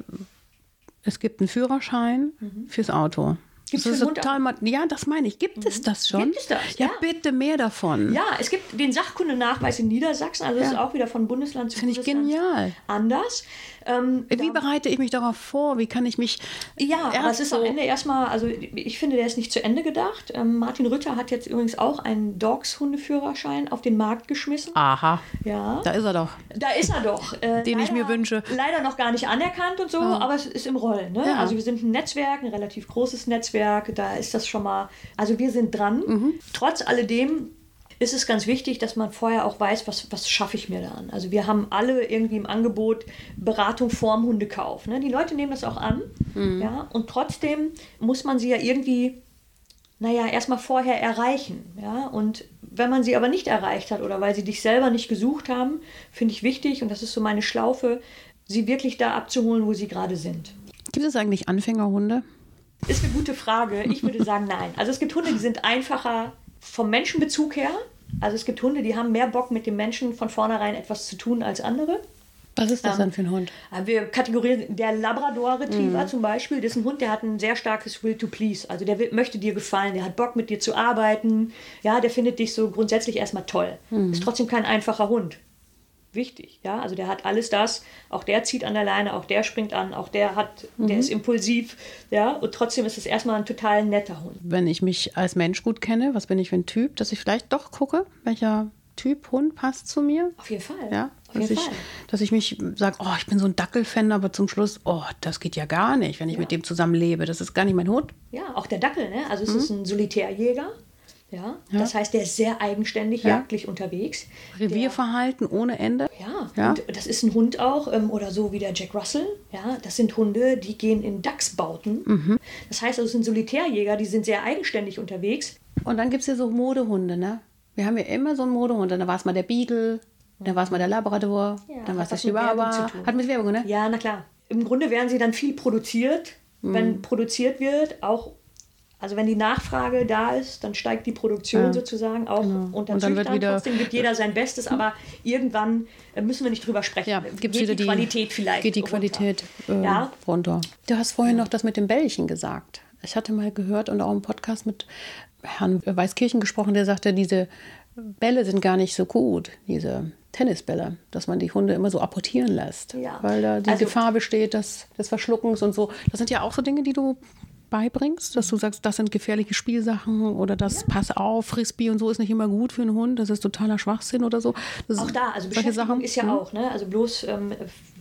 es gibt einen Führerschein fürs Auto. Mhm. Gibt's das ist für den Hund total, ma- ja, das meine ich. Gibt es das schon? Gibt es das, Ja, ja. bitte mehr davon. Ja, es gibt den Sachkundenachweis in Niedersachsen, also das ist auch wieder von Bundesland zu Finde ich Bundesland genial. anders. Ähm, Wie bereite ich mich darauf vor? Wie kann ich mich. Ja, aber es ist so- am Ende erstmal, also ich finde, der ist nicht zu Ende gedacht. Ähm, Martin Rütter hat jetzt übrigens auch einen Dogs-Hundeführerschein auf den Markt geschmissen. Aha, Ja. da ist er doch. Da ist er doch. Äh, Den ich mir wünsche. Leider noch gar nicht anerkannt und so, aber es ist im Rollen. Ne? Ja. Also wir sind ein Netzwerk, ein relativ großes Netzwerk. Da ist das schon mal. Also wir sind dran. Mhm. Trotz alledem ist es ganz wichtig, dass man vorher auch weiß, was, was schaffe ich mir da an. Also wir haben alle irgendwie im Angebot Beratung vorm Hundekauf. Ne? Die Leute nehmen das auch an. Mhm. Ja? Und trotzdem muss man sie ja irgendwie naja, erstmal vorher erreichen. Ja? Und wenn man sie aber nicht erreicht hat oder weil sie dich selber nicht gesucht haben, finde ich wichtig, und das ist so meine Schlaufe, sie wirklich da abzuholen, wo sie gerade sind. Gibt es eigentlich Anfängerhunde? Ist eine gute Frage. Ich würde [laughs] sagen, nein. Also es gibt Hunde, die sind einfacher vom Menschenbezug her. Also es gibt Hunde, die haben mehr Bock mit dem Menschen von vornherein etwas zu tun als andere. Was ist das Ähm, denn für ein Hund? Aber Wir kategorieren der Labrador Retriever zum Beispiel, das ist ein Hund, der hat ein sehr starkes Will to Please. Also der will, möchte dir gefallen, der hat Bock mit dir zu arbeiten. Ja, der findet dich so grundsätzlich erstmal toll. Ist trotzdem kein einfacher Hund. Wichtig, ja. Also der hat alles das. Auch der zieht an der Leine, auch der springt an, auch der hat, der ist impulsiv, ja. Und trotzdem ist es erstmal ein total netter Hund. Wenn ich mich als Mensch gut kenne, was bin ich für ein Typ, dass ich vielleicht doch gucke, welcher Typ Hund passt zu mir? Auf jeden Fall. Ja, auf dass jeden ich, Fall. dass ich mich sage, oh, ich bin so ein Dackelfan, aber zum Schluss, oh, das geht ja gar nicht, wenn ich mit dem zusammen lebe. Das ist gar nicht mein Hund. Ja, auch der Dackel, ne? Also es Mhm. ist ein Solitärjäger. Ja? das heißt, der ist sehr eigenständig Ja. jagdlich unterwegs. Revierverhalten ohne Ende. Ja, Ja. und das ist ein Hund auch, ähm, oder so wie der Jack Russell. Ja, das sind Hunde, die gehen in Dachsbauten. Mhm. Das heißt, also, es sind Solitärjäger, die sind sehr eigenständig unterwegs. Und dann gibt es ja so Modehunde, ne? Wir haben ja immer so einen Modehund. Dann war es mal der Beagle, dann war es mal der Labrador, Ja, dann war es der Chihuahua. Hat mit Werbung, ne? Ja, na klar. Im Grunde werden sie dann viel produziert. Mhm. Wenn produziert wird, auch, also wenn die Nachfrage da ist, dann steigt die Produktion Ja, sozusagen auch unter Und dann wird Züchtern. wieder- Trotzdem gibt jeder sein Bestes, aber irgendwann äh, müssen wir nicht drüber sprechen. Ja, Geht gibt wieder die die Qualität vielleicht Geht die runter. Qualität äh, Ja. runter. Du hast vorhin noch das mit dem Bällchen gesagt. Ich hatte mal gehört und auch im Podcast mit Herrn Weißkirchen gesprochen, der sagte, diese Bälle sind gar nicht so gut, diese Tennisbälle, dass man die Hunde immer so apportieren lässt. Ja. Weil da die Also- Gefahr besteht des, des Verschluckens und so. Das sind ja auch so Dinge, die du beibringst, dass du sagst, das sind gefährliche Spielsachen oder das pass auf, Frisbee und so ist nicht immer gut für einen Hund, das ist totaler Schwachsinn oder so. Das Auch da, also Beschäftigung Sachen. ist ja Mhm. auch, ne? Also bloß ähm,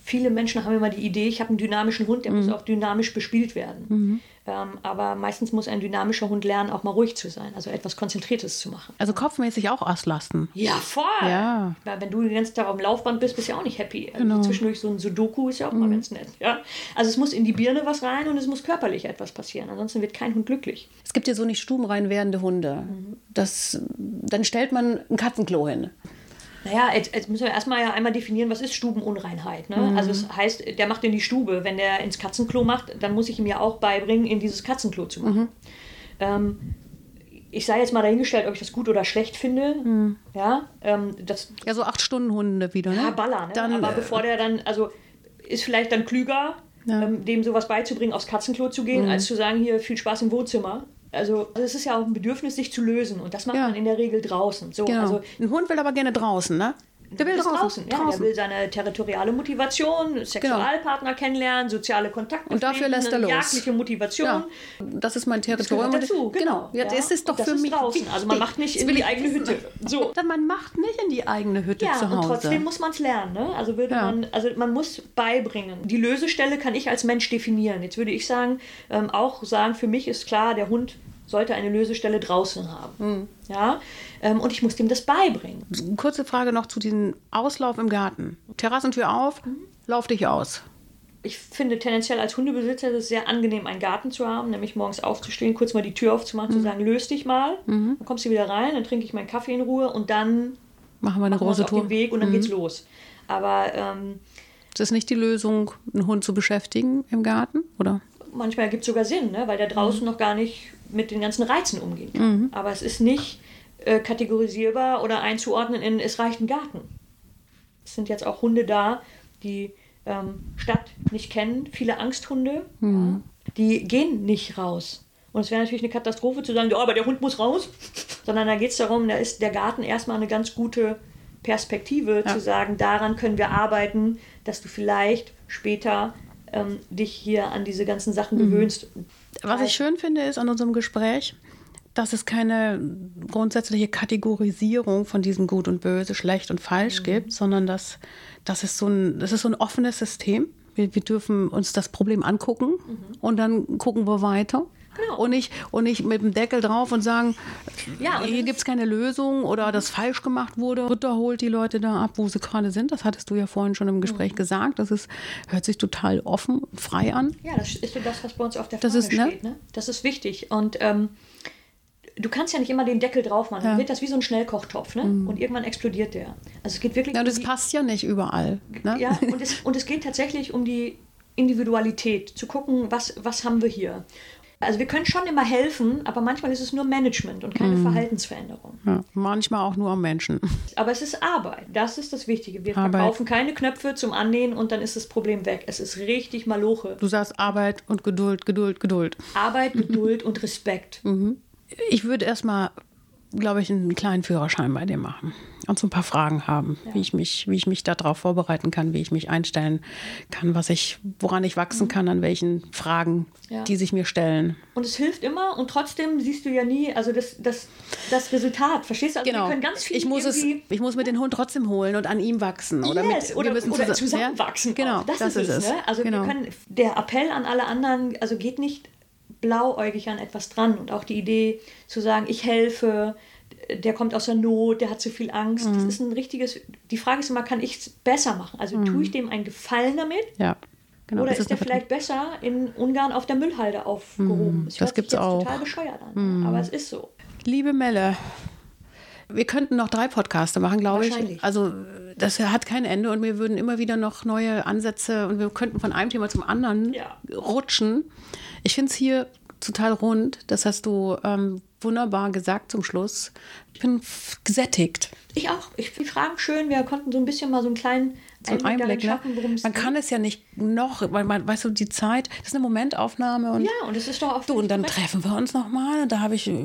viele Menschen haben immer die Idee, ich habe einen dynamischen Hund, der Mhm. muss auch dynamisch bespielt werden. Ähm, aber meistens muss ein dynamischer Hund lernen, auch mal ruhig zu sein, also etwas Konzentriertes zu machen. Also kopfmäßig auch auslasten. Ja, voll. Ja. Weil wenn du den ganzen Tag auf dem Laufband bist, bist du ja auch nicht happy. Also Genau. Zwischendurch so ein Sudoku ist ja auch Mhm. mal ganz nett. Ja? Also es muss in die Birne was rein und es muss körperlich etwas passieren. Ansonsten wird kein Hund glücklich. Es gibt ja so nicht stubenrein werdende Hunde. Das, dann stellt man ein Katzenklo hin. Naja, jetzt, jetzt müssen wir erstmal ja einmal definieren, was ist Stubenunreinheit. Ne? Mhm. Also es heißt, der macht in die Stube. Wenn der ins Katzenklo macht, dann muss ich ihm ja auch beibringen, in dieses Katzenklo zu machen. Mhm. Ähm, ich sei jetzt mal dahingestellt, ob ich das gut oder schlecht finde. Mhm. Ja, ähm, das Ja, so acht Stunden Hunde wieder, ne? ja, Baller. Ne? Dann, Aber äh, bevor der dann, also ist vielleicht dann klüger, Ja. ähm, dem sowas beizubringen, aufs Katzenklo zu gehen, als zu sagen, hier viel Spaß im Wohnzimmer. Also also es ist ja auch ein Bedürfnis, sich zu lösen. Und das macht Ja. man in der Regel draußen. So, genau. also ein Hund will aber gerne draußen, ne? Der will ist draußen. Ja, der will seine territoriale Motivation, Sexualpartner kennenlernen, soziale Kontakte. Und dafür lässt er los. Jagdliche Motivation. Ja, das ist mein Das Territorium. gehört dazu, genau. Ja, das ist doch Und das für ist mich draußen. wichtig. Also man macht nicht Das in die eigene. Hütte. So. Dann man macht nicht in die eigene Hütte Ja, zu und Hause. trotzdem muss man es lernen. Ne? Also würde man, also man muss beibringen. Die Lösestelle kann ich als Mensch definieren. Jetzt würde ich sagen, ähm, auch sagen, für mich ist klar, der Hund sollte eine Lösestelle draußen haben. Hm. Ja, ähm, und ich muss dem das beibringen. Kurze Frage noch zu diesem Auslauf im Garten. Terrassentür auf, Mhm. lauf dich aus. Ich finde tendenziell als Hundebesitzer ist es sehr angenehm, einen Garten zu haben, nämlich morgens aufzustehen, kurz mal die Tür aufzumachen, Mhm. zu sagen, löst dich mal, dann kommst du wieder rein, dann trinke ich meinen Kaffee in Ruhe und dann Machen wir eine machen große auf Tour. den Weg und dann geht's los. Aber ähm, Ist das nicht die Lösung, einen Hund zu beschäftigen im Garten? Oder? manchmal gibt es sogar Sinn, ne? weil der draußen Mhm. noch gar nicht mit den ganzen Reizen umgehen kann. Aber es ist nicht äh, kategorisierbar oder einzuordnen in, es reicht ein Garten. Es sind jetzt auch Hunde da, die ähm, Stadt nicht kennen, viele Angsthunde, Mhm. ja, die gehen nicht raus. Und es wäre natürlich eine Katastrophe zu sagen, ja, aber der Hund muss raus. [laughs] Sondern da geht es darum, da ist der Garten erstmal eine ganz gute Perspektive, Ja. zu sagen, daran können wir arbeiten, dass du vielleicht später ähm, dich hier an diese ganzen Sachen Mhm. Was ich schön finde, ist an unserem Gespräch, dass es keine grundsätzliche Kategorisierung von diesem Gut und Böse, schlecht und Mhm. falsch gibt, sondern dass, dass es so ein, das ist so ein offenes System. Wir, wir dürfen uns das Problem angucken und dann gucken wir weiter. Mhm. Genau. Und, nicht, und nicht mit dem Deckel drauf und sagen, Ja, und hier das gibt es keine Lösung oder das falsch gemacht wurde. Ritter holt die Leute da ab, wo sie gerade sind. Das hattest du ja vorhin schon im Gespräch Mhm. gesagt. Das ist, hört sich total offen und frei an. Ja, das ist so das, was bei uns auf der Das Fahne ist, ne? steht. Ne? Das ist wichtig. Und ähm, du kannst ja nicht immer den Deckel drauf machen. Dann Ja. Mhm. wird das wie so ein Schnellkochtopf. Ne? Und irgendwann explodiert der. Also es geht wirklich Ja, um die, passt ja nicht überall. Ne? Ja, [laughs] und es, und es geht tatsächlich um die Individualität. Zu gucken, was, was haben wir hier. Also wir können schon immer helfen, aber manchmal ist es nur Management und Mhm. keine Verhaltensveränderung. Ja, manchmal auch nur am Menschen. Aber es ist Arbeit. Das ist das Wichtige. Wir Arbeit. verkaufen keine Knöpfe zum Annähen und dann ist das Problem weg. Es ist richtig Maloche. Du sagst Arbeit und Geduld, Geduld, Geduld. Arbeit, Geduld und Respekt. Ich würde erstmal, glaube ich, einen kleinen Führerschein bei dir machen und so ein paar Fragen haben, wie ich mich, wie ich mich darauf vorbereiten kann, wie ich mich einstellen kann, was ich, woran ich wachsen kann, an welchen Fragen, Ja. die sich mir stellen. Und es hilft immer und trotzdem siehst du ja nie, also das, das, das Resultat. Verstehst du? Also Genau. wir können ganz viel Ich muss, es, ich muss mit den Hund trotzdem holen und an ihm wachsen. Oder, yes, mit, oder, wir müssen oder zusammen- zusammenwachsen. Ja? Genau, auch. Das, ist es. Ne? Also genau. wir können, der Appell an alle anderen, also geht nicht blauäugig an etwas dran. Und auch die Idee zu sagen, ich helfe, der kommt aus der Not, der hat zu viel Angst. Das Mhm. ist ein richtiges, die Frage ist immer, kann ich es besser machen? Also tue ich dem einen Gefallen damit? ja, genau. Oder Das ist der vielleicht besser in Ungarn auf der Müllhalde aufgehoben? Mhm, Es das gibt's jetzt auch. Mhm. total bescheuert an, aber es ist so. Liebe Melle, wir könnten noch drei Podcaste machen, glaube ich. Wahrscheinlich. Also das hat kein Ende und wir würden immer wieder noch neue Ansätze und wir könnten von einem Thema zum anderen Ja. rutschen. Ich finde es hier total rund. Das hast du ähm, wunderbar gesagt zum Schluss. Ich bin gesättigt. Ich auch. Ich finde die Fragen schön. Wir konnten so ein bisschen mal so einen kleinen So ein Einblick, ne? schaffen, worum es Man geht. kann es ja nicht noch, weil man, weißt du, die Zeit, das ist eine Momentaufnahme und Ja, und es ist doch auch du, und dann treffen wir uns nochmal und da habe ich, äh,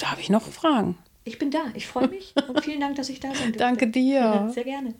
da habe ich noch Fragen. Ich bin da. Ich freue mich [laughs] und vielen Dank, dass ich da durfte. Danke dir. Sehr gerne.